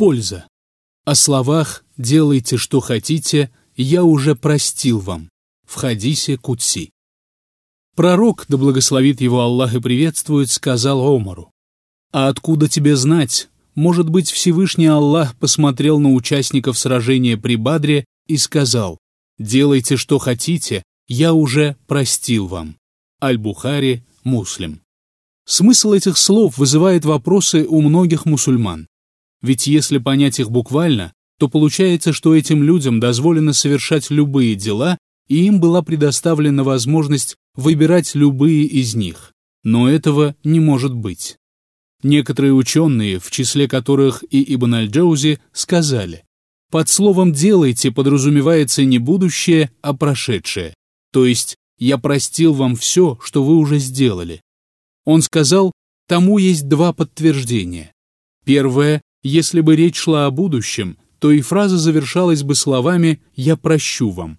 Польза. О словах «делайте, что хотите» я уже простил вам. В хадисе Кутси. Пророк, да благословит его Аллах и приветствует, сказал Омару, «А откуда тебе знать? Может быть, Всевышний Аллах посмотрел на участников сражения при Бадре и сказал, «Делайте, что хотите, я уже простил вам». Аль-Бухари, Муслим. Смысл этих слов вызывает вопросы у многих мусульман. Ведь если понять их буквально, то получается, что этим людям дозволено совершать любые дела, и им была предоставлена возможность выбирать любые из них. Но этого не может быть. Некоторые ученые, в числе которых и Ибн Аль-Джаузи, сказали, под словом «делайте» подразумевается не будущее, а прошедшее. То есть «я простил вам все, что вы уже сделали». Он сказал, тому есть два подтверждения. Первое, если бы речь шла о будущем, то и фраза завершалась бы словами «я прощу вам».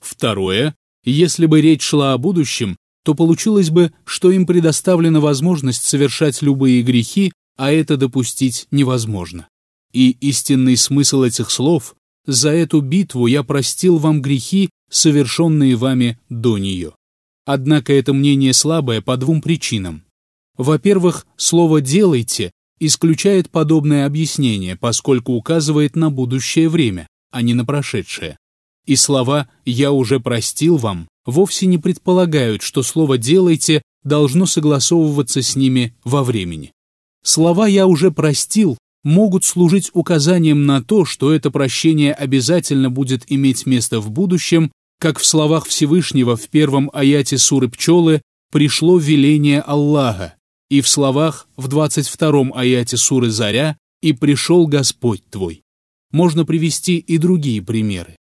Второе, если бы речь шла о будущем, то получилось бы, что им предоставлена возможность совершать любые грехи, а это допустить невозможно. И истинный смысл этих слов «За эту битву я простил вам грехи, совершенные вами до нее». Однако это мнение слабое по двум причинам. Во-первых, слово «делайте» исключает подобное объяснение, поскольку указывает на будущее время, а не на прошедшее. И слова «я уже простил вам» вовсе не предполагают, что слово «делайте» должно согласовываться с ними во времени. Слова «я уже простил» могут служить указанием на то, что это прощение обязательно будет иметь место в будущем, как в словах Всевышнего в первом аяте суры «Пчелы» пришло веление Аллаха, и в словах в 22 аяте суры «Заря» и пришел Господь твой. Можно привести и другие примеры.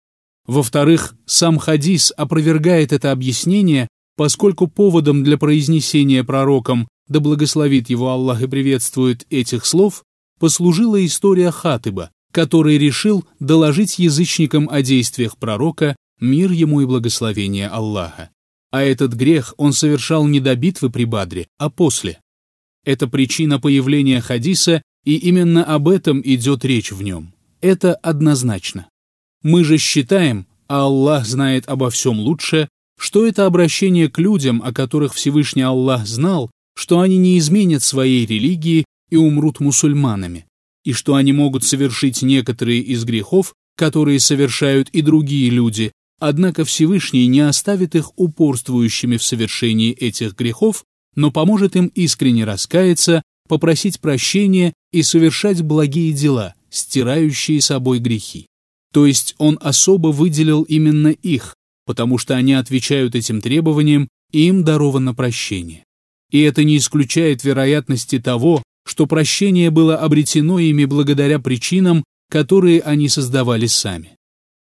Во-вторых, сам хадис опровергает это объяснение, поскольку поводом для произнесения пророком «Да благословит его Аллах и приветствует» этих слов послужила история Хатыба, который решил доложить язычникам о действиях пророка «Мир ему и благословение Аллаха». А этот грех он совершал не до битвы при Бадре, а после. Это причина появления хадиса, и именно об этом идет речь в нем. Это однозначно. Мы же считаем, а Аллах знает обо всем лучше, что это обращение к людям, о которых Всевышний Аллах знал, что они не изменят своей религии и умрут мусульманами, и что они могут совершить некоторые из грехов, которые совершают и другие люди, однако Всевышний не оставит их упорствующими в совершении этих грехов, но поможет им искренне раскаяться, попросить прощения и совершать благие дела, стирающие собой грехи. То есть он особо выделил именно их, потому что они отвечают этим требованиям, и им даровано прощение. И это не исключает вероятности того, что прощение было обретено ими благодаря причинам, которые они создавали сами.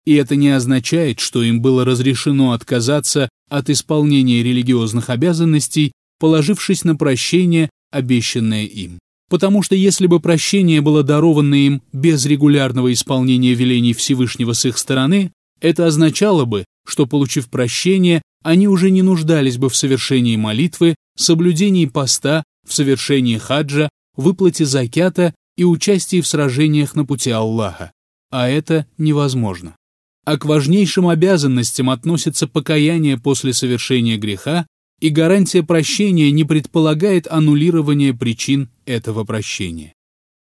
И это не означает, что им было разрешено отказаться от исполнения религиозных обязанностей, положившись на прощение, обещанное им потому что если бы прощение было даровано им без регулярного исполнения велений Всевышнего с их стороны, это означало бы, что, получив прощение, они уже не нуждались бы в совершении молитвы, соблюдении поста, в совершении хаджа, выплате закята и участии в сражениях на пути Аллаха. А это невозможно. А к важнейшим обязанностям относится покаяние после совершения греха и гарантия прощения не предполагает аннулирование причин этого прощения.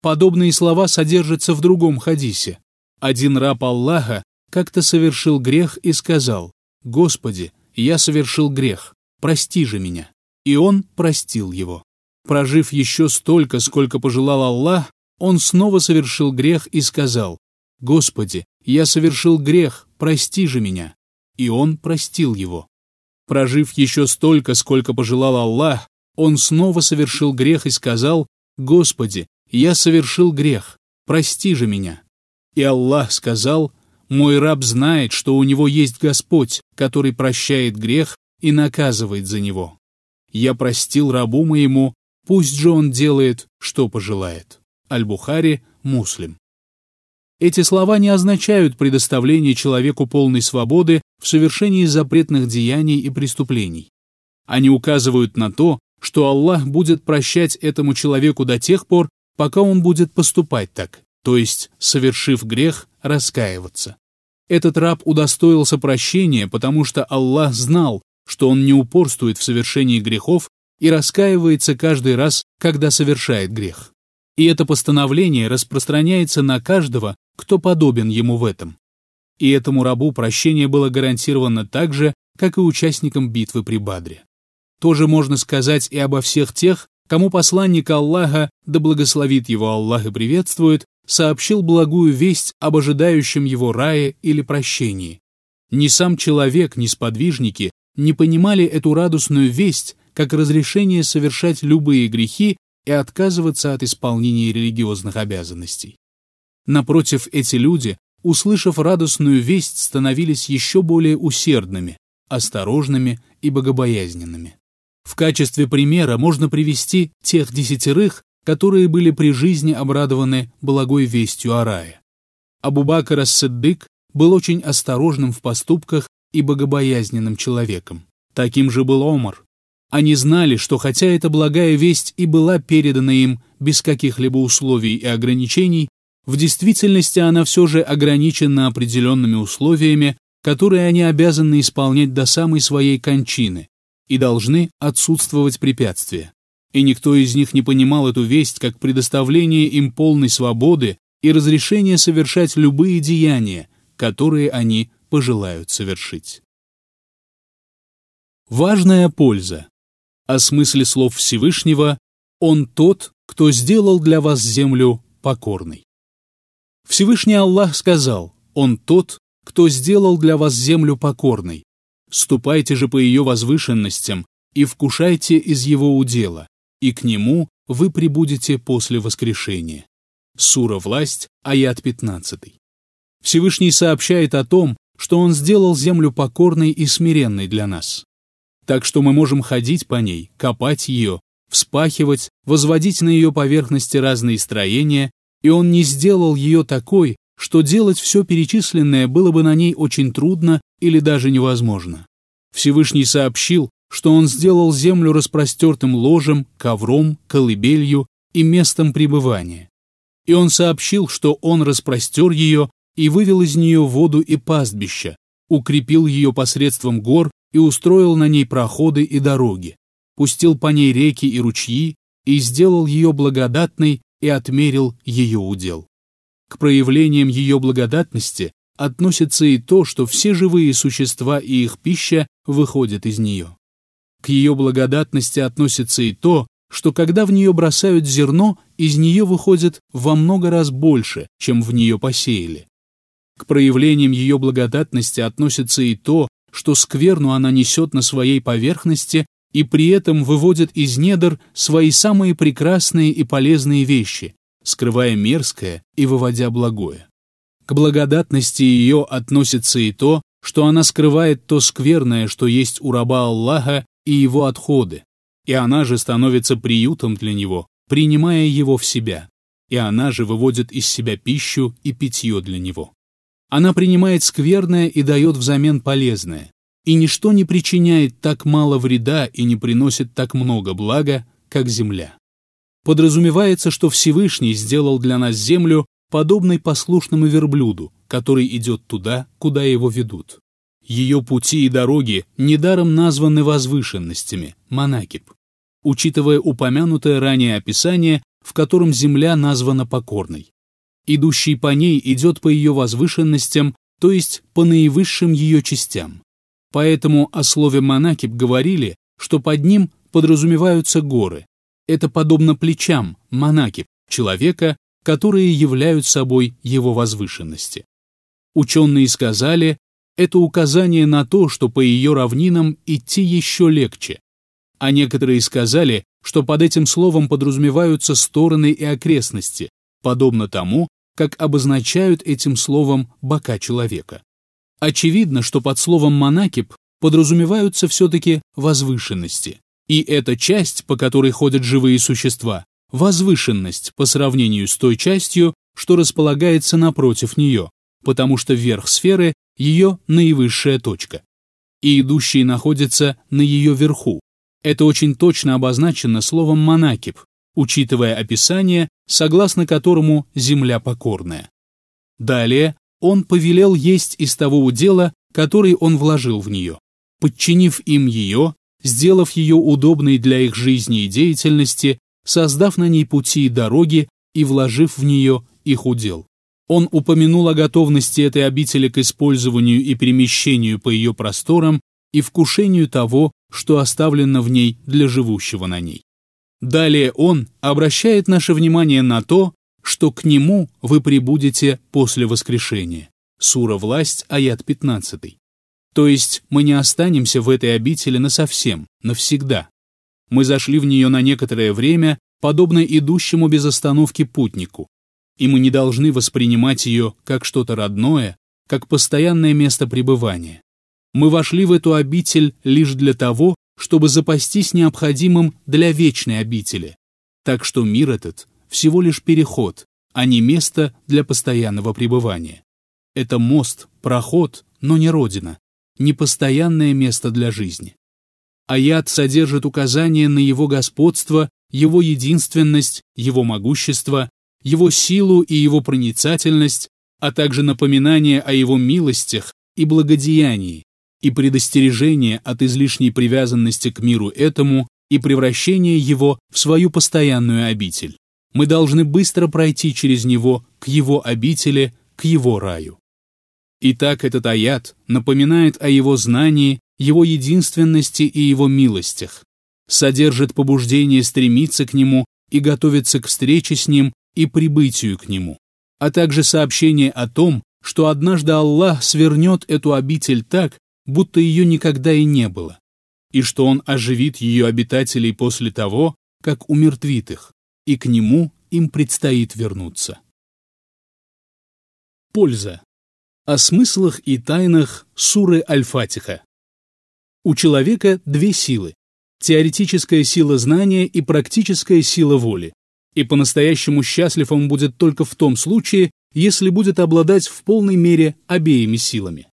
Подобные слова содержатся в другом хадисе. Один раб Аллаха как-то совершил грех и сказал, «Господи, я совершил грех, прости же меня». И он простил его. Прожив еще столько, сколько пожелал Аллах, он снова совершил грех и сказал, «Господи, я совершил грех, прости же меня». И он простил его. Прожив еще столько, сколько пожелал Аллах, он снова совершил грех и сказал, «Господи, я совершил грех, прости же меня». И Аллах сказал, «Мой раб знает, что у него есть Господь, который прощает грех и наказывает за него. Я простил рабу моему, пусть же он делает, что пожелает». Аль-Бухари, Муслим. Эти слова не означают предоставление человеку полной свободы в совершении запретных деяний и преступлений. Они указывают на то, что Аллах будет прощать этому человеку до тех пор, пока он будет поступать так, то есть, совершив грех, раскаиваться. Этот раб удостоился прощения, потому что Аллах знал, что он не упорствует в совершении грехов и раскаивается каждый раз, когда совершает грех. И это постановление распространяется на каждого, кто подобен ему в этом. И этому рабу прощение было гарантировано так же, как и участникам битвы при Бадре. Тоже можно сказать и обо всех тех, кому посланник Аллаха, да благословит его Аллах и приветствует, сообщил благую весть об ожидающем его рае или прощении. Ни сам человек, ни сподвижники не понимали эту радостную весть как разрешение совершать любые грехи и отказываться от исполнения религиозных обязанностей. Напротив, эти люди, услышав радостную весть, становились еще более усердными, осторожными и богобоязненными. В качестве примера можно привести тех десятерых, которые были при жизни обрадованы благой вестью о рае. Абу-Бакр ас-Сиддык был очень осторожным в поступках и богобоязненным человеком. Таким же был Омар. Они знали, что хотя эта благая весть и была передана им без каких-либо условий и ограничений, в действительности она все же ограничена определенными условиями, которые они обязаны исполнять до самой своей кончины, и должны отсутствовать препятствия и никто из них не понимал эту весть как предоставление им полной свободы и разрешение совершать любые деяния, которые они пожелают совершить. Важная польза. О смысле слов Всевышнего «Он тот, кто сделал для вас землю покорной». Всевышний Аллах сказал «Он тот, кто сделал для вас землю покорной. Ступайте же по ее возвышенностям и вкушайте из его удела, и к нему вы прибудете после воскрешения. Сура «Власть», аят 15. Всевышний сообщает о том, что Он сделал землю покорной и смиренной для нас. Так что мы можем ходить по ней, копать ее, вспахивать, возводить на ее поверхности разные строения, и Он не сделал ее такой, что делать все перечисленное было бы на ней очень трудно или даже невозможно. Всевышний сообщил, что он сделал землю распростертым ложем, ковром, колыбелью и местом пребывания. И он сообщил, что он распростер ее и вывел из нее воду и пастбища, укрепил ее посредством гор и устроил на ней проходы и дороги, пустил по ней реки и ручьи и сделал ее благодатной и отмерил ее удел. К проявлениям ее благодатности относится и то, что все живые существа и их пища выходят из нее. К ее благодатности относится и то, что когда в нее бросают зерно, из нее выходит во много раз больше, чем в нее посеяли. К проявлениям ее благодатности относится и то, что скверну она несет на своей поверхности и при этом выводит из недр свои самые прекрасные и полезные вещи, скрывая мерзкое и выводя благое. К благодатности ее относится и то, что она скрывает то скверное, что есть у раба Аллаха, и его отходы, и она же становится приютом для него, принимая его в себя, и она же выводит из себя пищу и питье для него. Она принимает скверное и дает взамен полезное, и ничто не причиняет так мало вреда и не приносит так много блага, как земля. Подразумевается, что Всевышний сделал для нас землю, подобной послушному верблюду, который идет туда, куда его ведут. Ее пути и дороги недаром названы возвышенностями, Манакиб, учитывая упомянутое ранее описание, в котором земля названа покорной. Идущий по ней идет по ее возвышенностям, то есть по наивысшим ее частям. Поэтому о слове Манакиб говорили, что под ним подразумеваются горы. Это подобно плечам, Манакиб, человека, которые являют собой его возвышенности. Ученые сказали, это указание на то, что по ее равнинам идти еще легче. А некоторые сказали, что под этим словом подразумеваются стороны и окрестности, подобно тому, как обозначают этим словом бока человека. Очевидно, что под словом «монакип» подразумеваются все-таки возвышенности. И эта часть, по которой ходят живые существа, возвышенность по сравнению с той частью, что располагается напротив нее, потому что верх сферы ее наивысшая точка. И идущие находятся на ее верху. Это очень точно обозначено словом «монакип», учитывая описание, согласно которому земля покорная. Далее он повелел есть из того удела, который он вложил в нее, подчинив им ее, сделав ее удобной для их жизни и деятельности, создав на ней пути и дороги и вложив в нее их удел. Он упомянул о готовности этой обители к использованию и перемещению по ее просторам и вкушению того, что оставлено в ней для живущего на ней. Далее он обращает наше внимание на то, что к нему вы прибудете после воскрешения. Сура «Власть», аят 15. То есть мы не останемся в этой обители насовсем, навсегда. Мы зашли в нее на некоторое время, подобно идущему без остановки путнику, и мы не должны воспринимать ее как что-то родное, как постоянное место пребывания. Мы вошли в эту обитель лишь для того, чтобы запастись необходимым для вечной обители. Так что мир этот всего лишь переход, а не место для постоянного пребывания. Это мост, проход, но не родина, не постоянное место для жизни. Аят содержит указания на его господство, его единственность, его могущество, его силу и его проницательность, а также напоминание о его милостях и благодеянии, и предостережение от излишней привязанности к миру этому и превращение его в свою постоянную обитель. Мы должны быстро пройти через него к его обители, к его раю. Итак, этот аят напоминает о его знании, его единственности и его милостях, содержит побуждение стремиться к нему и готовиться к встрече с ним и прибытию к нему, а также сообщение о том, что однажды Аллах свернет эту обитель так, будто ее никогда и не было, и что Он оживит ее обитателей после того, как умертвит их, и к Нему им предстоит вернуться. Польза. О смыслах и тайнах суры Аль-Фатиха. У человека две силы – теоретическая сила знания и практическая сила воли и по-настоящему счастлив он будет только в том случае, если будет обладать в полной мере обеими силами.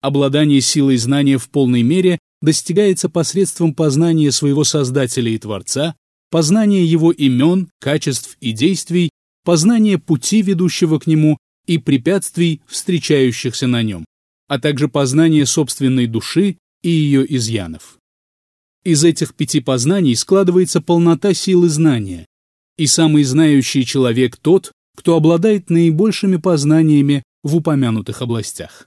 Обладание силой знания в полной мере достигается посредством познания своего Создателя и Творца, познания его имен, качеств и действий, познания пути, ведущего к нему, и препятствий, встречающихся на нем, а также познания собственной души и ее изъянов. Из этих пяти познаний складывается полнота силы знания, и самый знающий человек тот, кто обладает наибольшими познаниями в упомянутых областях.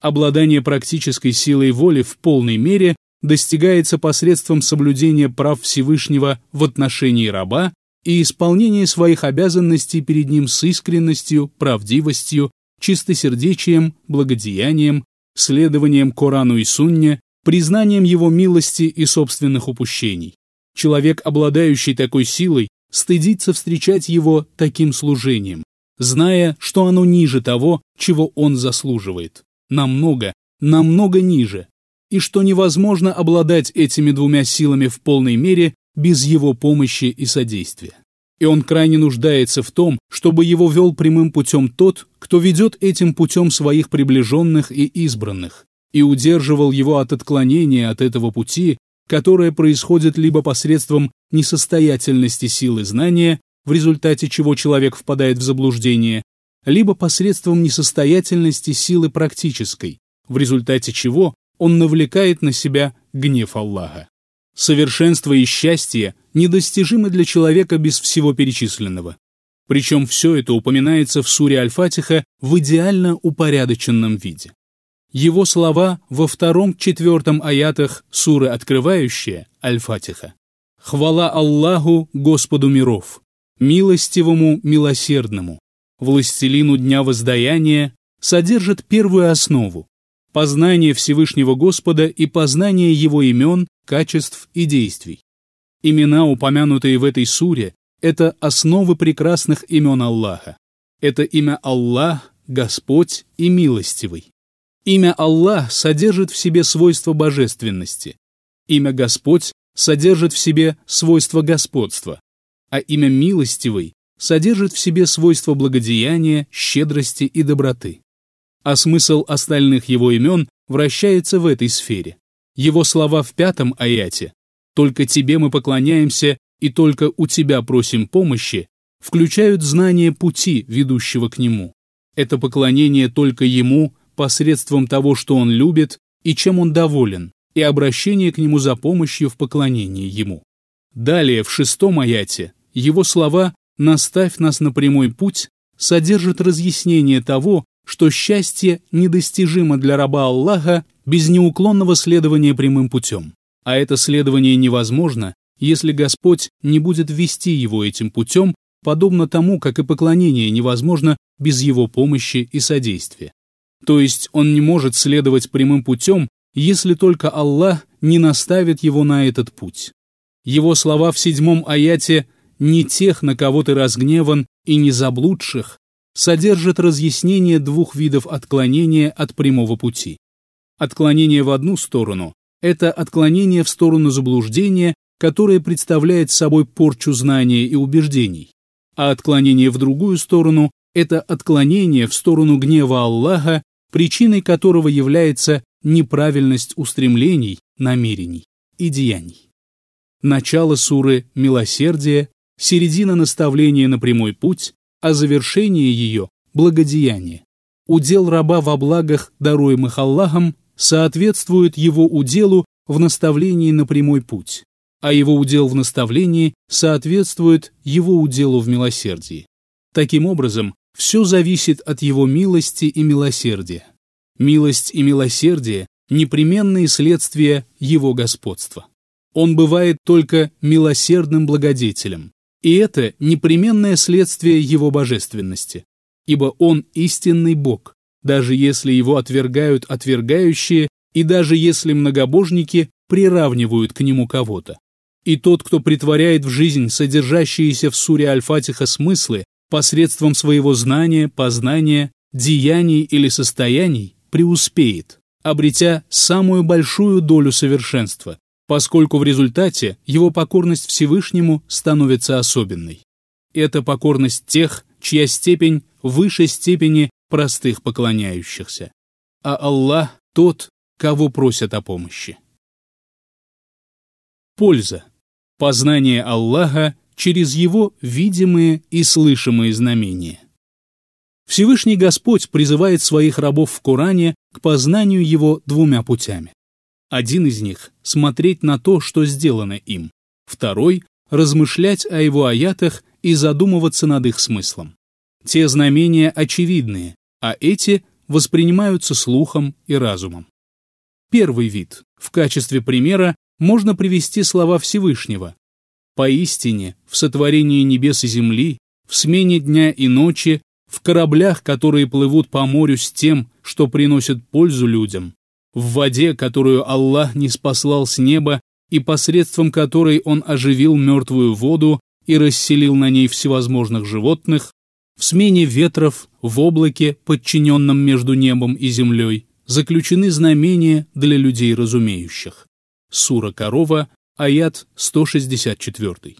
Обладание практической силой воли в полной мере достигается посредством соблюдения прав Всевышнего в отношении раба и исполнения своих обязанностей перед ним с искренностью, правдивостью, чистосердечием, благодеянием, следованием Корану и Сунне, признанием его милости и собственных упущений. Человек, обладающий такой силой, стыдится встречать его таким служением, зная, что оно ниже того, чего он заслуживает. Намного, намного ниже. И что невозможно обладать этими двумя силами в полной мере без его помощи и содействия. И он крайне нуждается в том, чтобы его вел прямым путем тот, кто ведет этим путем своих приближенных и избранных, и удерживал его от отклонения от этого пути которое происходит либо посредством несостоятельности силы знания, в результате чего человек впадает в заблуждение, либо посредством несостоятельности силы практической, в результате чего он навлекает на себя гнев Аллаха. Совершенство и счастье недостижимы для человека без всего перечисленного. Причем все это упоминается в суре Аль-Фатиха в идеально упорядоченном виде. Его слова во втором-четвертом аятах суры открывающие Аль-Фатиха. «Хвала Аллаху, Господу миров, милостивому, милосердному, властелину дня воздаяния, содержит первую основу – познание Всевышнего Господа и познание Его имен, качеств и действий. Имена, упомянутые в этой суре, это основы прекрасных имен Аллаха. Это имя Аллах, Господь и Милостивый. Имя Аллах содержит в себе свойство божественности. Имя Господь содержит в себе свойство господства, а имя Милостивый содержит в себе свойство благодеяния, щедрости и доброты. А смысл остальных его имен вращается в этой сфере. Его слова в пятом аяте «Только тебе мы поклоняемся и только у Тебя просим помощи, включают знание пути, ведущего к Нему. Это поклонение только Ему посредством того, что Он любит и чем Он доволен, и обращение к Нему за помощью в поклонении Ему. Далее, в шестом аяте, Его слова «наставь нас на прямой путь» содержат разъяснение того, что счастье недостижимо для раба Аллаха без неуклонного следования прямым путем. А это следование невозможно, если Господь не будет вести его этим путем, подобно тому, как и поклонение невозможно без его помощи и содействия. То есть он не может следовать прямым путем, если только Аллах не наставит его на этот путь. Его слова в седьмом аяте «не тех, на кого ты разгневан, и не заблудших» содержат разъяснение двух видов отклонения от прямого пути. Отклонение в одну сторону – это отклонение в сторону заблуждения, которое представляет собой порчу знания и убеждений, а отклонение в другую сторону – это отклонение в сторону гнева Аллаха, причиной которого является неправильность устремлений, намерений и деяний. Начало суры «Милосердие», середина наставления на прямой путь, а завершение ее – благодеяние. Удел раба во благах, даруемых Аллахом, соответствует его уделу в наставлении на прямой путь, а его удел в наставлении соответствует его уделу в милосердии. Таким образом, все зависит от его милости и милосердия. Милость и милосердие – непременные следствия его господства. Он бывает только милосердным благодетелем, и это непременное следствие его божественности, ибо он истинный Бог, даже если его отвергают отвергающие и даже если многобожники приравнивают к нему кого-то. И тот, кто притворяет в жизнь содержащиеся в суре Аль-Фатиха смыслы посредством своего знания, познания, деяний или состояний, преуспеет, обретя самую большую долю совершенства, поскольку в результате его покорность Всевышнему становится особенной. Это покорность тех, чья степень выше степени простых поклоняющихся. А Аллах тот, кого просят о помощи. Польза. Познание Аллаха через его видимые и слышимые знамения. Всевышний Господь призывает своих рабов в Коране к познанию его двумя путями. Один из них – смотреть на то, что сделано им. Второй – размышлять о его аятах и задумываться над их смыслом. Те знамения очевидные, а эти воспринимаются слухом и разумом. Первый вид. В качестве примера можно привести слова Всевышнего. «Поистине, в сотворении небес и земли, в смене дня и ночи, в кораблях, которые плывут по морю с тем, что приносит пользу людям, в воде, которую Аллах не спаслал с неба и посредством которой Он оживил мертвую воду и расселил на ней всевозможных животных, в смене ветров, в облаке, подчиненном между небом и землей, заключены знамения для людей разумеющих. Сура Корова, аят 164.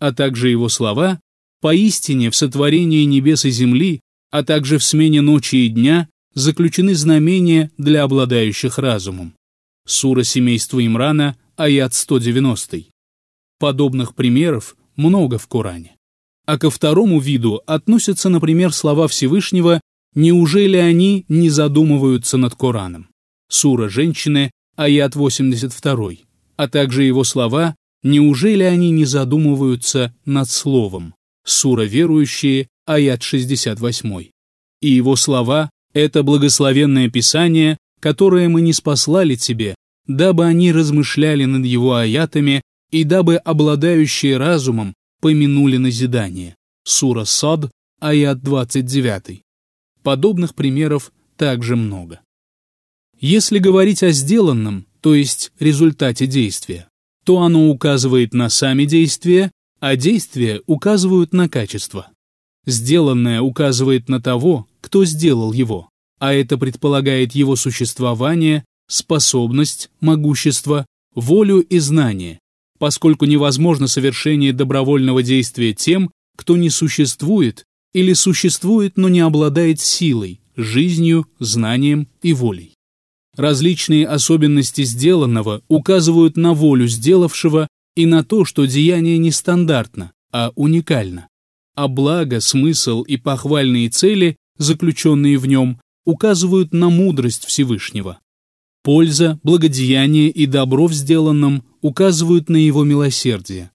А также его слова «Поистине в сотворении небес и земли, а также в смене ночи и дня заключены знамения для обладающих разумом». Сура семейства Имрана, аят 190. Подобных примеров много в Коране. А ко второму виду относятся, например, слова Всевышнего «Неужели они не задумываются над Кораном?» Сура «Женщины», аят 82, а также его слова «Неужели они не задумываются над Словом?» Сура «Верующие», аят 68. И его слова «Это благословенное Писание, которое мы не спаслали тебе, дабы они размышляли над его аятами и дабы обладающие разумом помянули назидание. Сура Сад, аят 29. Подобных примеров также много. Если говорить о сделанном, то есть результате действия, то оно указывает на сами действия, а действия указывают на качество. Сделанное указывает на того, кто сделал его, а это предполагает его существование, способность, могущество, волю и знание, поскольку невозможно совершение добровольного действия тем, кто не существует или существует, но не обладает силой, жизнью, знанием и волей. Различные особенности сделанного указывают на волю сделавшего, и на то, что деяние не стандартно, а уникально. А благо, смысл и похвальные цели, заключенные в нем, указывают на мудрость Всевышнего. Польза, благодеяние и добро в сделанном указывают на его милосердие.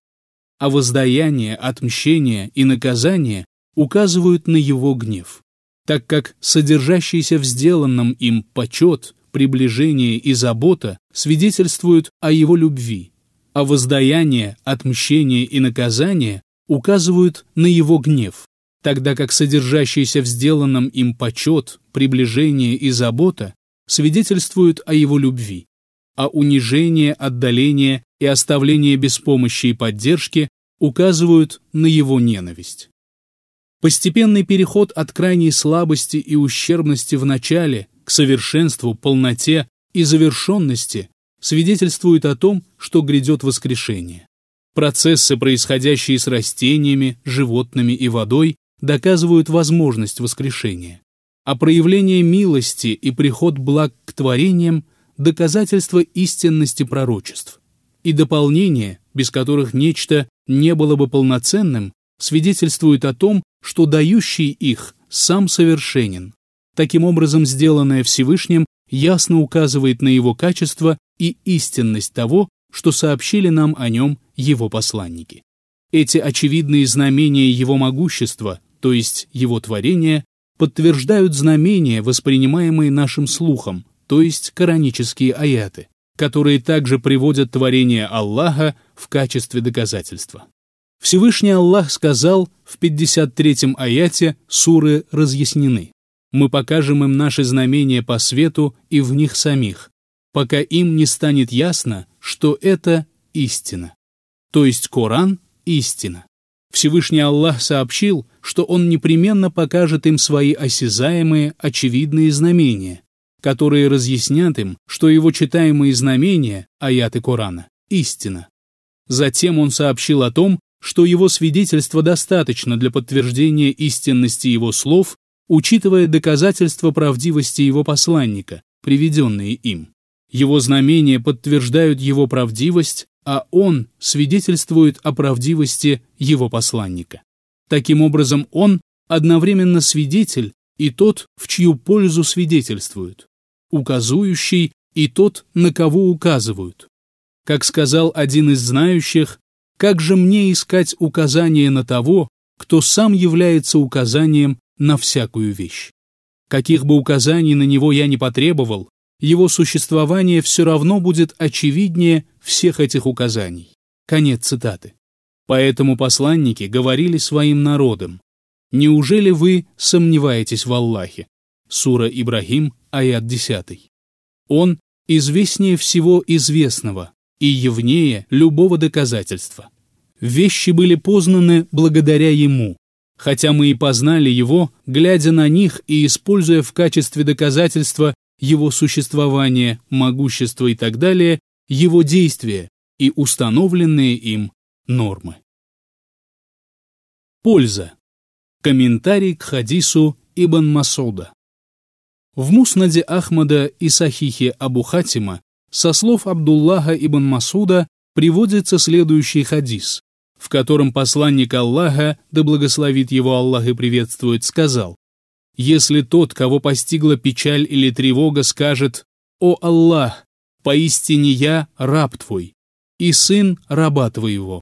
А воздаяние, отмщение и наказание указывают на его гнев, так как содержащийся в сделанном им почет, приближение и забота свидетельствуют о его любви, а воздаяние, отмщение и наказание указывают на его гнев, тогда как содержащийся в сделанном им почет, приближение и забота свидетельствуют о его любви, а унижение, отдаление и оставление без помощи и поддержки указывают на его ненависть. Постепенный переход от крайней слабости и ущербности в начале к совершенству, полноте и завершенности свидетельствует о том, что грядет воскрешение. Процессы, происходящие с растениями, животными и водой, доказывают возможность воскрешения. А проявление милости и приход благ к творениям – доказательство истинности пророчеств. И дополнения, без которых нечто не было бы полноценным, свидетельствуют о том, что дающий их сам совершенен. Таким образом, сделанное Всевышним ясно указывает на его качество и истинность того, что сообщили нам о нем его посланники. Эти очевидные знамения его могущества, то есть его творения, подтверждают знамения, воспринимаемые нашим слухом, то есть коранические аяты, которые также приводят творение Аллаха в качестве доказательства. Всевышний Аллах сказал в 53-м аяте суры разъяснены. Мы покажем им наши знамения по свету и в них самих, пока им не станет ясно, что это истина. То есть Коран – истина. Всевышний Аллах сообщил, что Он непременно покажет им свои осязаемые, очевидные знамения, которые разъяснят им, что его читаемые знамения, аяты Корана, истина. Затем Он сообщил о том, что его свидетельство достаточно для подтверждения истинности его слов, учитывая доказательства правдивости его посланника, приведенные им. Его знамения подтверждают его правдивость, а он свидетельствует о правдивости его посланника. Таким образом, он одновременно свидетель и тот, в чью пользу свидетельствуют, указующий и тот, на кого указывают. Как сказал один из знающих, как же мне искать указание на того, кто сам является указанием на всякую вещь? Каких бы указаний на него я не потребовал, его существование все равно будет очевиднее всех этих указаний. Конец цитаты. Поэтому посланники говорили своим народам, «Неужели вы сомневаетесь в Аллахе?» Сура Ибрахим, аят 10. Он известнее всего известного, и явнее любого доказательства. Вещи были познаны благодаря Ему, хотя мы и познали Его, глядя на них и используя в качестве доказательства Его существование, могущество и так далее, Его действия и установленные им нормы. Польза. Комментарий к хадису Ибн Масуда. В Муснаде Ахмада и Сахихе Абу Хатима со слов Абдуллаха ибн Масуда приводится следующий хадис, в котором посланник Аллаха, да благословит его Аллах и приветствует, сказал, «Если тот, кого постигла печаль или тревога, скажет, «О Аллах, поистине я раб твой, и сын раба твоего,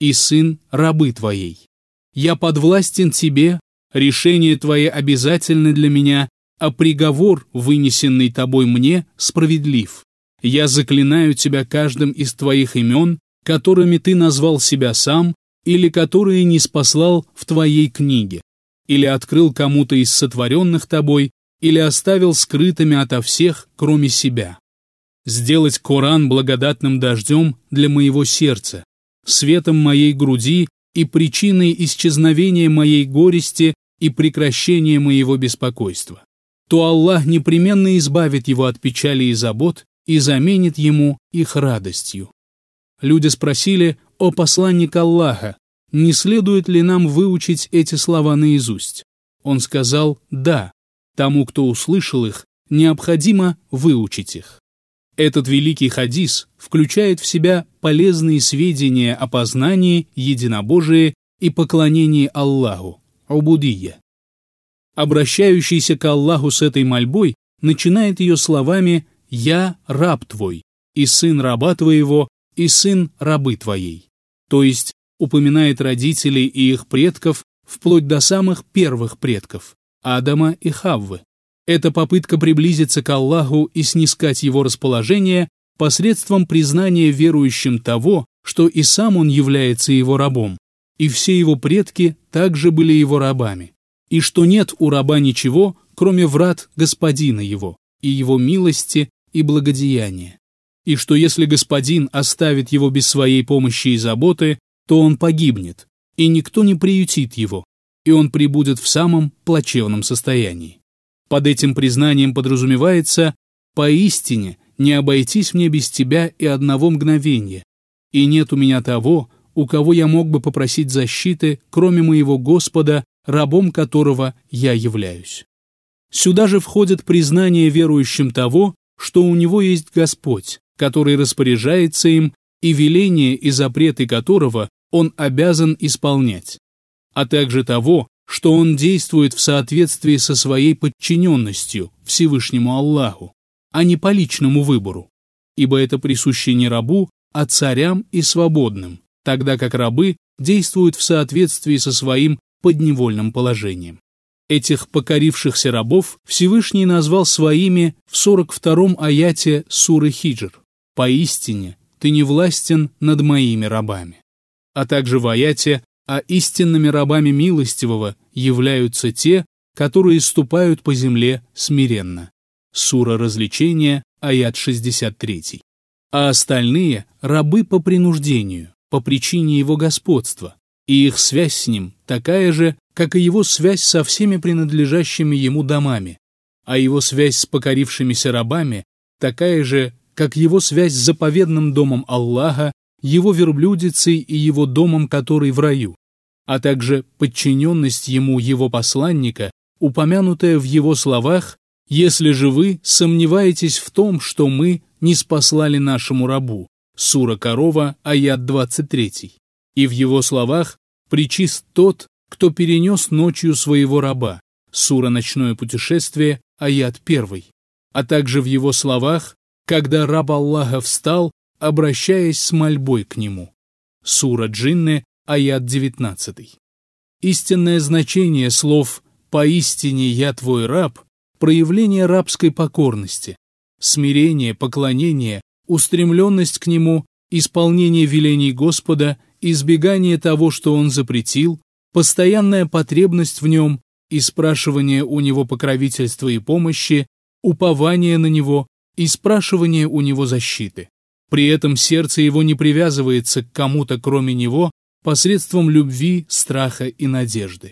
и сын рабы твоей. Я подвластен тебе, решение твое обязательно для меня, а приговор, вынесенный тобой мне, справедлив. Я заклинаю тебя каждым из твоих имен, которыми ты назвал себя сам или которые не спаслал в твоей книге, или открыл кому-то из сотворенных тобой, или оставил скрытыми ото всех, кроме себя. Сделать Коран благодатным дождем для моего сердца, светом моей груди и причиной исчезновения моей горести и прекращения моего беспокойства. То Аллах непременно избавит его от печали и забот и заменит ему их радостью. Люди спросили, о посланник Аллаха, не следует ли нам выучить эти слова наизусть? Он сказал, да, тому, кто услышал их, необходимо выучить их. Этот великий хадис включает в себя полезные сведения о познании, единобожии и поклонении Аллаху, Убудия. Обращающийся к Аллаху с этой мольбой начинает ее словами «Я раб твой, и сын раба твоего, и сын рабы твоей». То есть упоминает родителей и их предков вплоть до самых первых предков – Адама и Хаввы. Это попытка приблизиться к Аллаху и снискать его расположение посредством признания верующим того, что и сам он является его рабом, и все его предки также были его рабами, и что нет у раба ничего, кроме врат господина его, и его милости и благодеяния, и что если господин оставит его без своей помощи и заботы, то он погибнет, и никто не приютит его, и он прибудет в самом плачевном состоянии. Под этим признанием подразумевается «поистине не обойтись мне без тебя и одного мгновения, и нет у меня того, у кого я мог бы попросить защиты, кроме моего Господа, рабом которого я являюсь». Сюда же входит признание верующим того, что у него есть Господь, который распоряжается им, и веления и запреты которого он обязан исполнять, а также того, что он действует в соответствии со своей подчиненностью Всевышнему Аллаху, а не по личному выбору, ибо это присуще не рабу, а царям и свободным, тогда как рабы действуют в соответствии со своим подневольным положением. Этих покорившихся рабов Всевышний назвал своими в 42-м аяте суры Хиджр. «Поистине ты не властен над моими рабами» а также в «А истинными рабами милостивого являются те, которые ступают по земле смиренно». Сура развлечения, аят 63. А остальные – рабы по принуждению, по причине его господства, и их связь с ним такая же, как и его связь со всеми принадлежащими ему домами, а его связь с покорившимися рабами такая же, как его связь с заповедным домом Аллаха его верблюдицей и его домом, который в раю, а также подчиненность ему его посланника, упомянутая в его словах «Если же вы сомневаетесь в том, что мы не спаслали нашему рабу» Сура Корова, аят 23, и в его словах «Причист тот, кто перенес ночью своего раба» Сура «Ночное путешествие», аят 1, а также в его словах «Когда раб Аллаха встал обращаясь с мольбой к нему. Сура Джинны, аят 19. Истинное значение слов «поистине я твой раб» – проявление рабской покорности, смирение, поклонение, устремленность к нему, исполнение велений Господа, избегание того, что он запретил, постоянная потребность в нем и спрашивание у него покровительства и помощи, упование на него и спрашивание у него защиты. При этом сердце его не привязывается к кому-то кроме него посредством любви, страха и надежды.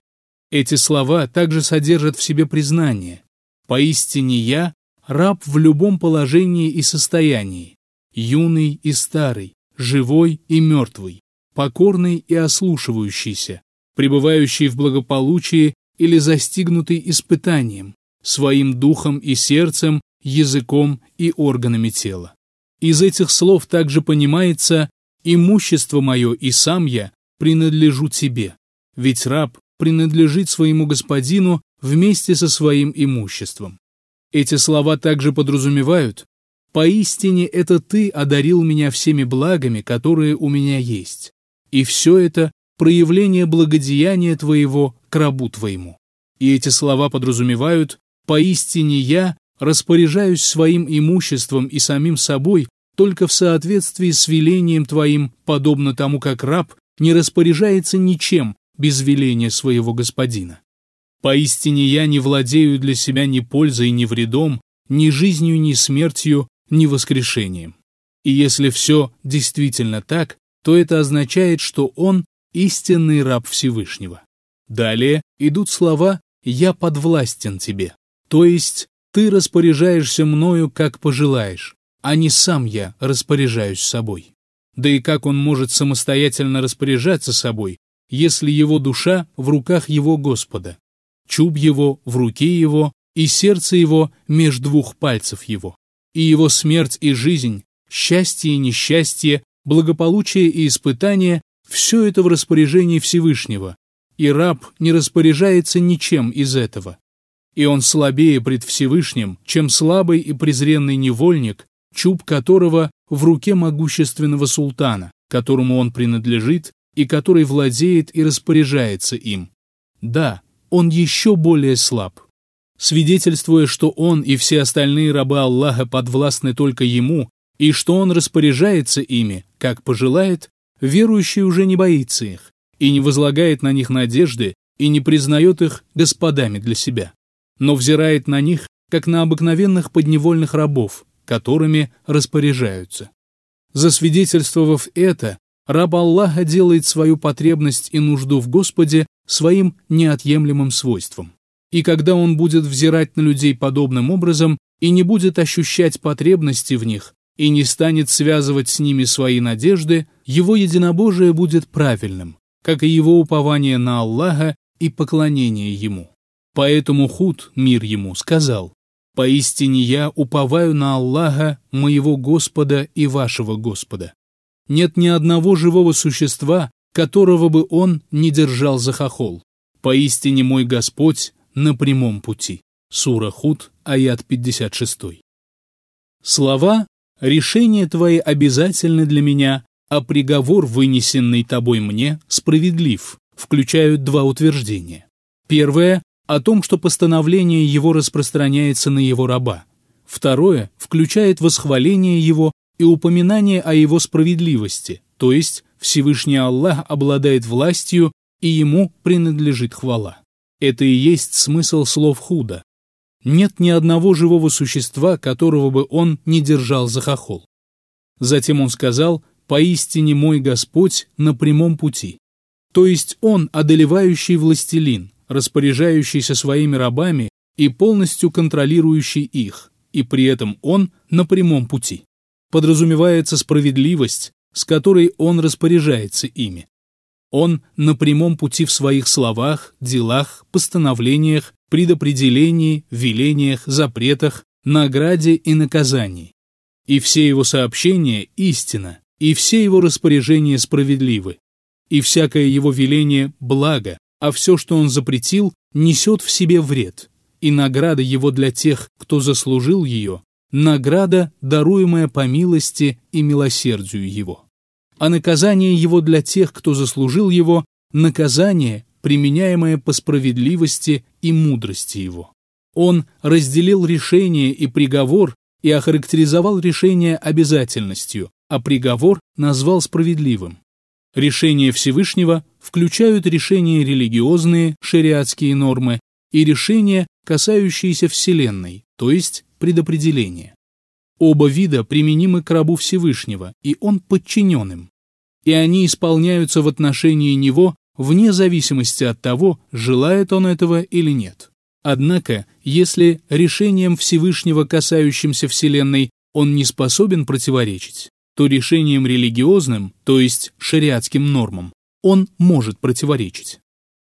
Эти слова также содержат в себе признание. Поистине я – раб в любом положении и состоянии, юный и старый, живой и мертвый, покорный и ослушивающийся, пребывающий в благополучии или застигнутый испытанием, своим духом и сердцем, языком и органами тела. Из этих слов также понимается «имущество мое и сам я принадлежу тебе», ведь раб принадлежит своему господину вместе со своим имуществом. Эти слова также подразумевают «поистине это ты одарил меня всеми благами, которые у меня есть, и все это проявление благодеяния твоего к рабу твоему». И эти слова подразумевают «поистине я распоряжаюсь своим имуществом и самим собой только в соответствии с велением твоим, подобно тому, как раб не распоряжается ничем без веления своего господина. Поистине я не владею для себя ни пользой, ни вредом, ни жизнью, ни смертью, ни воскрешением. И если все действительно так, то это означает, что он истинный раб Всевышнего. Далее идут слова «я подвластен тебе», то есть ты распоряжаешься мною, как пожелаешь, а не сам я распоряжаюсь собой. Да и как он может самостоятельно распоряжаться собой, если его душа в руках его Господа, чуб его в руке его и сердце его меж двух пальцев его? и его смерть и жизнь, счастье и несчастье, благополучие и испытание – все это в распоряжении Всевышнего, и раб не распоряжается ничем из этого. И он слабее пред Всевышним, чем слабый и презренный невольник, чуб которого в руке могущественного султана, которому он принадлежит и который владеет и распоряжается им. Да, он еще более слаб. Свидетельствуя, что он и все остальные рабы Аллаха подвластны только ему, и что он распоряжается ими, как пожелает, верующий уже не боится их, и не возлагает на них надежды, и не признает их господами для себя, но взирает на них, как на обыкновенных подневольных рабов, которыми распоряжаются. Засвидетельствовав это, раб Аллаха делает свою потребность и нужду в Господе своим неотъемлемым свойством. И когда он будет взирать на людей подобным образом и не будет ощущать потребности в них, и не станет связывать с ними свои надежды, его единобожие будет правильным, как и его упование на Аллаха и поклонение ему. Поэтому Худ, мир ему, сказал, «Поистине я уповаю на Аллаха, моего Господа и вашего Господа. Нет ни одного живого существа, которого бы он не держал за хохол. Поистине мой Господь на прямом пути». Сура Худ, аят 56. Слова «Решения твои обязательны для меня, а приговор, вынесенный тобой мне, справедлив», включают два утверждения. Первое – о том, что постановление его распространяется на его раба. Второе – включает восхваление его и упоминание о его справедливости, то есть Всевышний Аллах обладает властью и ему принадлежит хвала. Это и есть смысл слов Худа. Нет ни одного живого существа, которого бы он не держал за хохол. Затем он сказал «Поистине мой Господь на прямом пути». То есть он одолевающий властелин, распоряжающийся своими рабами и полностью контролирующий их, и при этом он на прямом пути подразумевается справедливость, с которой он распоряжается ими. Он на прямом пути в своих словах, делах, постановлениях, предопределении, велениях, запретах, награде и наказании. И все его сообщения – истина, и все его распоряжения справедливы, и всякое его веление – благо, а все, что он запретил, несет в себе вред, и награда его для тех, кто заслужил ее, награда, даруемая по милости и милосердию его. А наказание его для тех, кто заслужил его, наказание, применяемое по справедливости и мудрости его. Он разделил решение и приговор и охарактеризовал решение обязательностью, а приговор назвал справедливым. Решения Всевышнего включают решения религиозные, шариатские нормы, и решения, касающиеся Вселенной, то есть предопределения. Оба вида применимы к рабу Всевышнего, и он подчинен им. И они исполняются в отношении него вне зависимости от того, желает он этого или нет. Однако, если решением Всевышнего, касающимся Вселенной, он не способен противоречить, то решением религиозным, то есть шариатским нормам, он может противоречить.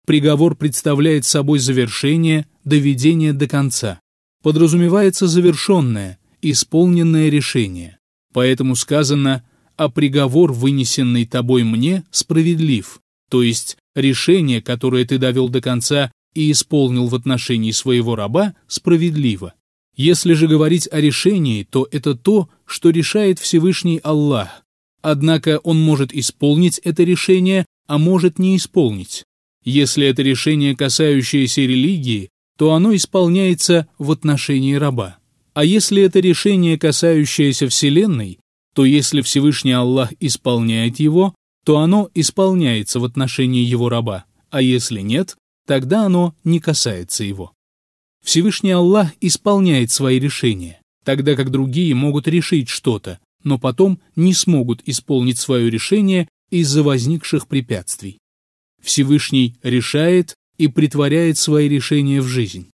Приговор представляет собой завершение, доведение до конца, подразумевается завершенное, исполненное решение. Поэтому сказано «а приговор, вынесенный тобой мне, справедлив», то есть решение, которое ты довел до конца и исполнил в отношении своего раба, справедливо. Если же говорить о решении, то это то, что решает Всевышний Аллах. Однако он может исполнить это решение, а может не исполнить. Если это решение, касающееся религии, то оно исполняется в отношении раба. А если это решение, касающееся Вселенной, то если Всевышний Аллах исполняет его, то оно исполняется в отношении его раба, а если нет, тогда оно не касается его. Всевышний Аллах исполняет свои решения, тогда как другие могут решить что-то, но потом не смогут исполнить свое решение из-за возникших препятствий. Всевышний решает и притворяет свои решения в жизнь.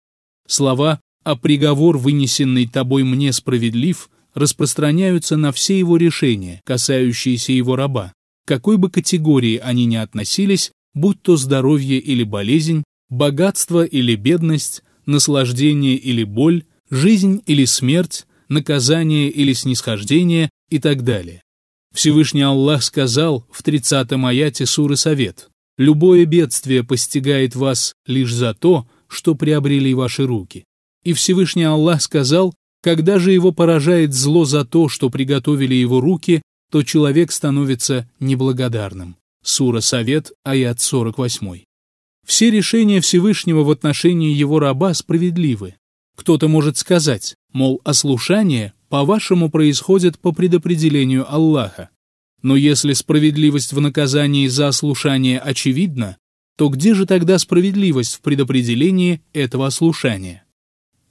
Слова «а приговор, вынесенный тобой мне, справедлив» распространяются на все его решения, касающиеся его раба, какой бы категории они ни относились, будь то здоровье или болезнь, богатство или бедность, наслаждение или боль, жизнь или смерть, наказание или снисхождение и так далее. Всевышний Аллах сказал в 30-м аяте Суры Совет, «Любое бедствие постигает вас лишь за то, что приобрели ваши руки». И Всевышний Аллах сказал, когда же его поражает зло за то, что приготовили его руки, то человек становится неблагодарным. Сура Совет, аят 48. Все решения Всевышнего в отношении его раба справедливы. Кто-то может сказать, мол, ослушание, по-вашему, происходит по предопределению Аллаха. Но если справедливость в наказании за ослушание очевидна, то где же тогда справедливость в предопределении этого ослушания?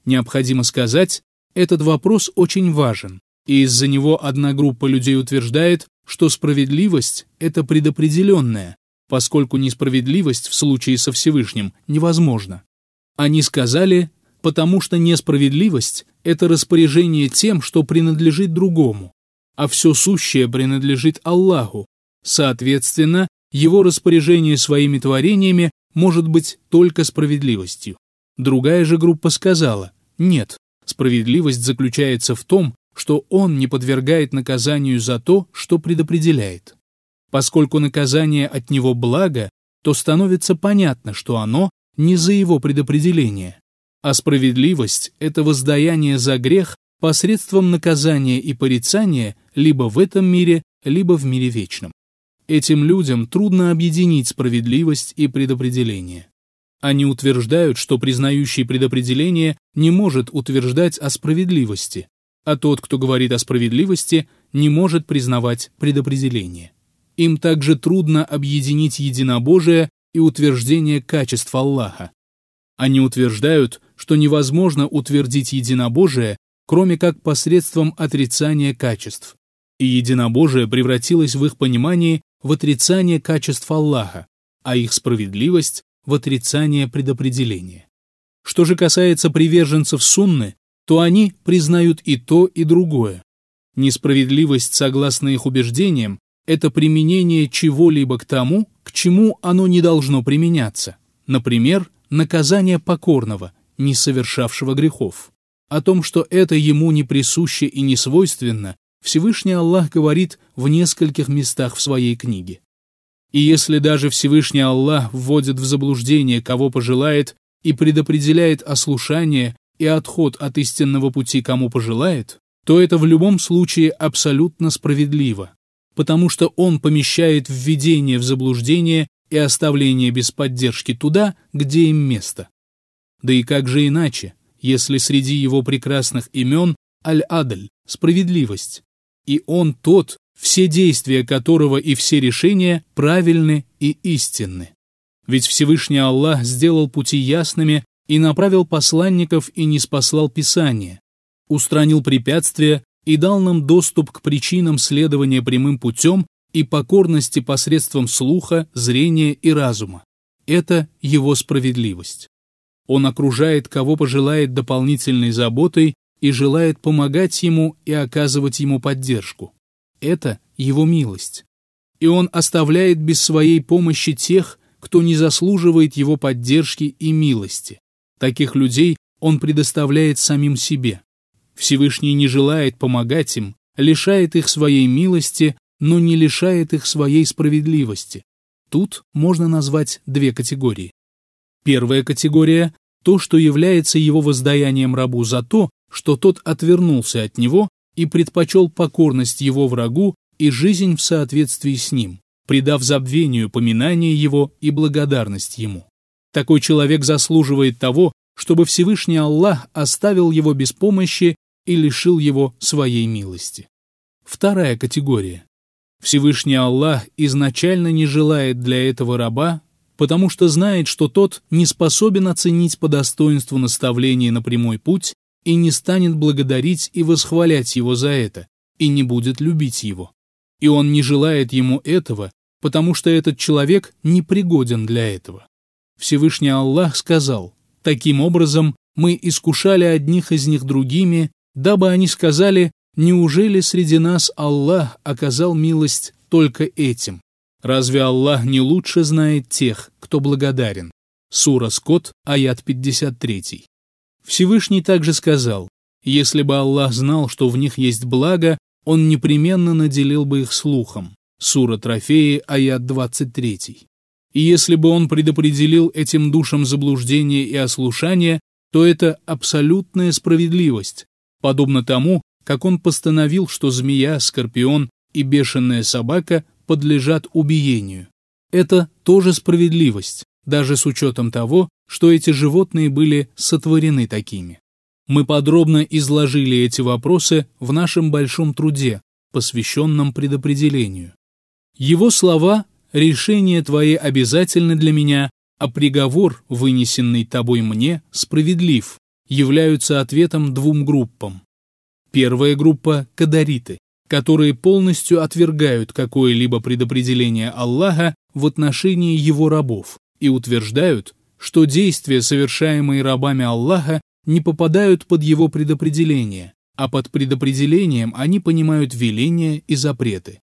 Необходимо сказать, этот вопрос очень важен, и из-за него одна группа людей утверждает, что справедливость – это предопределенная, поскольку несправедливость в случае со Всевышним невозможна. Они сказали, потому что несправедливость – это распоряжение тем, что принадлежит другому, а все сущее принадлежит Аллаху. Соответственно, его распоряжение своими творениями может быть только справедливостью. Другая же группа сказала, нет, справедливость заключается в том, что он не подвергает наказанию за то, что предопределяет. Поскольку наказание от него благо, то становится понятно, что оно не за его предопределение. А справедливость – это воздаяние за грех посредством наказания и порицания либо в этом мире, либо в мире вечном. Этим людям трудно объединить справедливость и предопределение. Они утверждают, что признающий предопределение не может утверждать о справедливости, а тот, кто говорит о справедливости, не может признавать предопределение. Им также трудно объединить единобожие и утверждение качеств Аллаха. Они утверждают, что невозможно утвердить единобожие, кроме как посредством отрицания качеств. И единобожие превратилось в их понимании в отрицание качеств Аллаха, а их справедливость в отрицание предопределения. Что же касается приверженцев сунны, то они признают и то, и другое. Несправедливость, согласно их убеждениям, это применение чего-либо к тому, к чему оно не должно применяться. Например, наказание покорного, не совершавшего грехов. О том, что это ему не присуще и не свойственно, Всевышний Аллах говорит в нескольких местах в своей книге. И если даже Всевышний Аллах вводит в заблуждение, кого пожелает, и предопределяет ослушание и отход от истинного пути кому пожелает, то это в любом случае абсолютно справедливо, потому что он помещает введение в заблуждение и оставление без поддержки туда, где им место. Да и как же иначе, если среди его прекрасных имен Аль-Адль – справедливость, и он тот, все действия которого и все решения правильны и истинны. Ведь Всевышний Аллах сделал пути ясными и направил посланников и не спаслал Писание, устранил препятствия и дал нам доступ к причинам следования прямым путем и покорности посредством слуха, зрения и разума. Это его справедливость. Он окружает, кого пожелает дополнительной заботой и желает помогать ему и оказывать ему поддержку. Это его милость. И он оставляет без своей помощи тех, кто не заслуживает его поддержки и милости. Таких людей он предоставляет самим себе. Всевышний не желает помогать им, лишает их своей милости, но не лишает их своей справедливости. Тут можно назвать две категории. Первая категория – то, что является его воздаянием рабу за то, что тот отвернулся от него и предпочел покорность его врагу и жизнь в соответствии с ним, придав забвению поминание его и благодарность ему. Такой человек заслуживает того, чтобы Всевышний Аллах оставил его без помощи и лишил его своей милости. Вторая категория. Всевышний Аллах изначально не желает для этого раба, потому что знает, что тот не способен оценить по достоинству наставление на прямой путь и не станет благодарить и восхвалять его за это, и не будет любить его. И он не желает ему этого, потому что этот человек не пригоден для этого. Всевышний Аллах сказал, «Таким образом мы искушали одних из них другими, дабы они сказали, неужели среди нас Аллах оказал милость только этим? Разве Аллах не лучше знает тех, кто благодарен?» Сура Скот, аят 53. Всевышний также сказал, Если бы Аллах знал, что в них есть благо, Он непременно наделил бы их слухом. Сура Трофеи, аят 23. И если бы Он предопределил этим душам заблуждение и ослушание, то это абсолютная справедливость, подобно тому, как Он постановил, что змея, скорпион и бешеная собака подлежат убиению. Это тоже справедливость, даже с учетом того, что эти животные были сотворены такими. Мы подробно изложили эти вопросы в нашем большом труде, посвященном предопределению. Его слова «решение твое обязательно для меня, а приговор, вынесенный тобой мне, справедлив», являются ответом двум группам. Первая группа – кадариты, которые полностью отвергают какое-либо предопределение Аллаха в отношении его рабов и утверждают, что действия, совершаемые рабами Аллаха, не попадают под его предопределение, а под предопределением они понимают веления и запреты.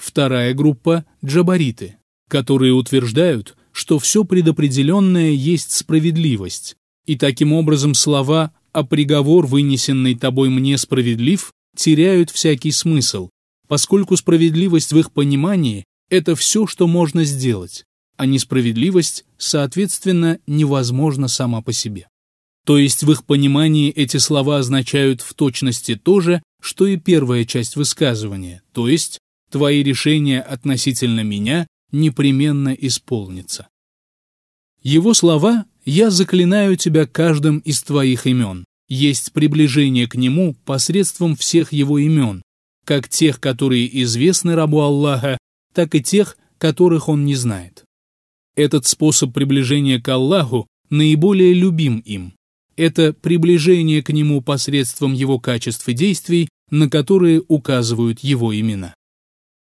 Вторая группа – джабариты, которые утверждают, что все предопределенное есть справедливость, и таким образом слова «а приговор, вынесенный тобой мне, справедлив» теряют всякий смысл, поскольку справедливость в их понимании – это все, что можно сделать, а несправедливость, соответственно, невозможна сама по себе. То есть в их понимании эти слова означают в точности то же, что и первая часть высказывания, то есть твои решения относительно меня непременно исполнятся. Его слова «Я заклинаю тебя каждым из твоих имен» есть приближение к нему посредством всех его имен, как тех, которые известны рабу Аллаха, так и тех, которых он не знает. Этот способ приближения к Аллаху наиболее любим им, это приближение к нему посредством его качеств и действий, на которые указывают его имена.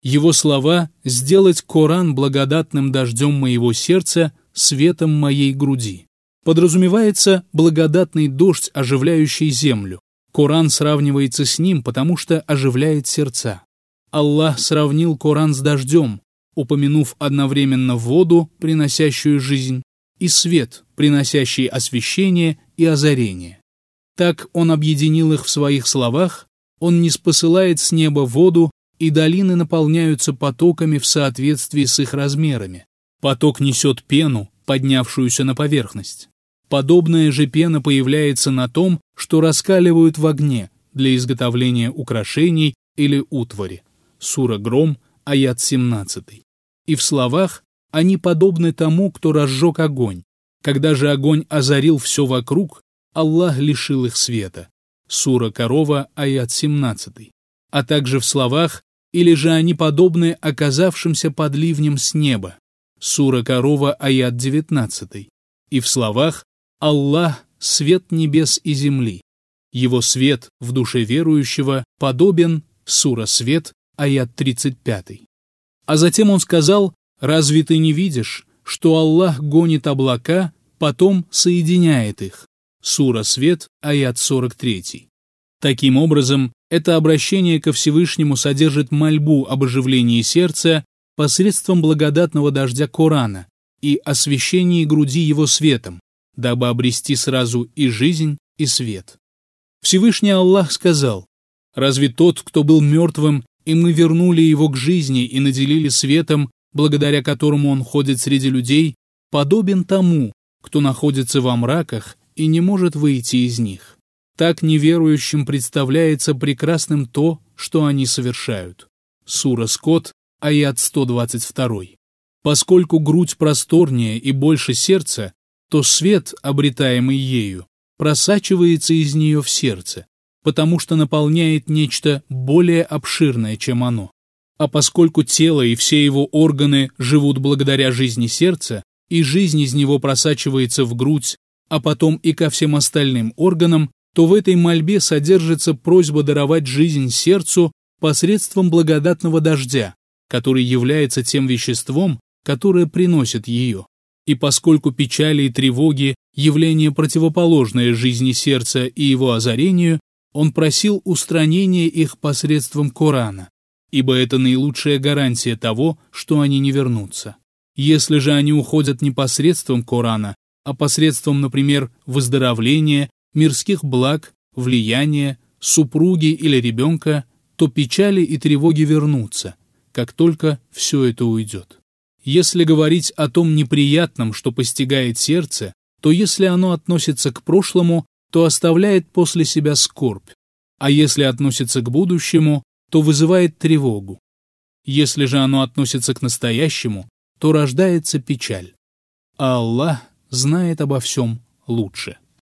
Его слова «сделать Коран благодатным дождем моего сердца, светом моей груди». Подразумевается благодатный дождь, оживляющий землю. Коран сравнивается с ним, потому что оживляет сердца. Аллах сравнил Коран с дождем, упомянув одновременно воду, приносящую жизнь, и свет, приносящий освещение и озарение. Так он объединил их в своих словах, он не спосылает с неба воду, и долины наполняются потоками в соответствии с их размерами. Поток несет пену, поднявшуюся на поверхность. Подобная же пена появляется на том, что раскаливают в огне для изготовления украшений или утвари. Сура Гром, аят 17. И в словах они подобны тому, кто разжег огонь. Когда же огонь озарил все вокруг, Аллах лишил их света. Сура Корова, аят 17. А также в словах «Или же они подобны оказавшимся под ливнем с неба». Сура Корова, аят 19. И в словах «Аллах – свет небес и земли». Его свет в душе верующего подобен Сура Свет, аят 35. А затем он сказал Разве ты не видишь, что Аллах гонит облака, потом соединяет их? Сура Свет, аят 43. Таким образом, это обращение ко Всевышнему содержит мольбу об оживлении сердца посредством благодатного дождя Корана и освещении груди его светом, дабы обрести сразу и жизнь, и свет. Всевышний Аллах сказал, «Разве тот, кто был мертвым, и мы вернули его к жизни и наделили светом, благодаря которому он ходит среди людей, подобен тому, кто находится во мраках и не может выйти из них. Так неверующим представляется прекрасным то, что они совершают. Сура Скот, аят 122. Поскольку грудь просторнее и больше сердца, то свет, обретаемый ею, просачивается из нее в сердце, потому что наполняет нечто более обширное, чем оно. А поскольку тело и все его органы живут благодаря жизни сердца, и жизнь из него просачивается в грудь, а потом и ко всем остальным органам, то в этой мольбе содержится просьба даровать жизнь сердцу посредством благодатного дождя, который является тем веществом, которое приносит ее. И поскольку печали и тревоги – явление противоположное жизни сердца и его озарению, он просил устранения их посредством Корана ибо это наилучшая гарантия того, что они не вернутся. Если же они уходят не посредством Корана, а посредством, например, выздоровления, мирских благ, влияния, супруги или ребенка, то печали и тревоги вернутся, как только все это уйдет. Если говорить о том неприятном, что постигает сердце, то если оно относится к прошлому, то оставляет после себя скорбь, а если относится к будущему, то вызывает тревогу. Если же оно относится к настоящему, то рождается печаль. А Аллах знает обо всем лучше.